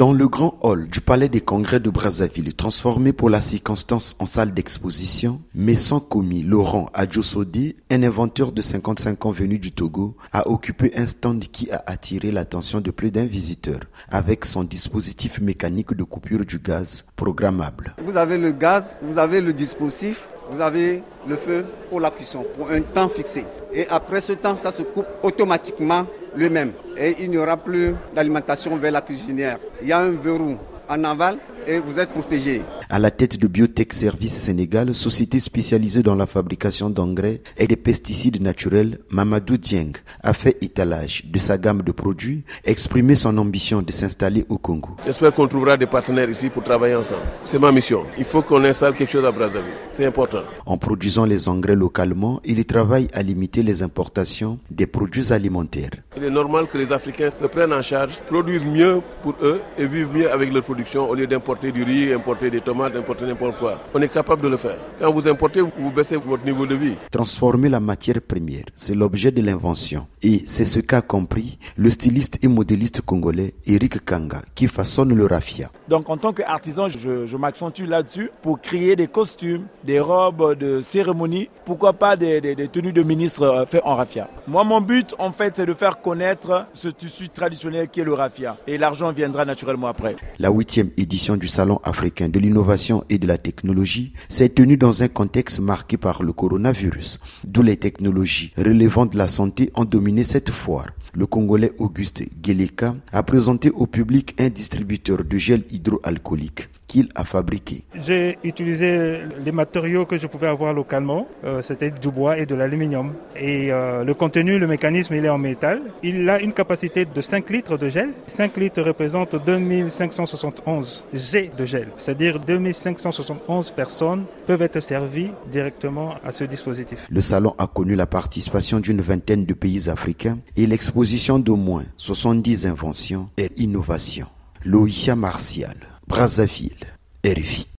Dans le grand hall du palais des congrès de Brazzaville, transformé pour la circonstance en salle d'exposition, sans commis Laurent Adjosodi, un inventeur de 55 ans venu du Togo, a occupé un stand qui a attiré l'attention de plus d'un visiteur avec son dispositif mécanique de coupure du gaz programmable. Vous avez le gaz, vous avez le dispositif, vous avez le feu pour la cuisson pour un temps fixé. Et après ce temps, ça se coupe automatiquement lui-même. Et il n'y aura plus d'alimentation vers la cuisinière. Il y a un verrou en aval et vous êtes protégé. À la tête de Biotech Service Sénégal, société spécialisée dans la fabrication d'engrais et de pesticides naturels, Mamadou Dieng a fait étalage de sa gamme de produits, exprimé son ambition de s'installer au Congo. J'espère qu'on trouvera des partenaires ici pour travailler ensemble. C'est ma mission. Il faut qu'on installe quelque chose à Brazzaville. C'est important. En produisant les engrais localement, il travaille à limiter les importations des produits alimentaires. Il est normal que les Africains se prennent en charge, produisent mieux pour eux et vivent mieux avec leur production au lieu d'importer du riz, importer des tomates, importer n'importe quoi. On est capable de le faire. Quand vous importez, vous baissez votre niveau de vie. Transformer la matière première, c'est l'objet de l'invention. Et c'est ce qu'a compris le styliste et modéliste congolais Eric Kanga qui façonne le raffia. Donc en tant qu'artisan, je, je m'accentue là-dessus pour créer des costumes, des robes de cérémonie, pourquoi pas des, des, des tenues de ministre euh, faites en raffia. Moi, mon but, en fait, c'est de faire connaître ce tissu traditionnel qui est le raffia. Et l'argent viendra naturellement après. La huitième édition du Salon africain de l'innovation et de la technologie s'est tenue dans un contexte marqué par le coronavirus, d'où les technologies relevant de la santé ont dominé cette foire. Le Congolais Auguste Geleka a présenté au public un distributeur de gel hydroalcoolique qu'il a fabriqué. J'ai utilisé les matériaux que je pouvais avoir localement, euh, c'était du bois et de l'aluminium. Et euh, le contenu, le mécanisme, il est en métal. Il a une capacité de 5 litres de gel. 5 litres représentent 2571 G de gel, c'est-à-dire 2571 personnes peuvent être servies directement à ce dispositif. Le salon a connu la participation d'une vingtaine de pays africains et l'exposition d'au moins 70 inventions et innovations. Loïcia Martial. Brazzaville, RFI.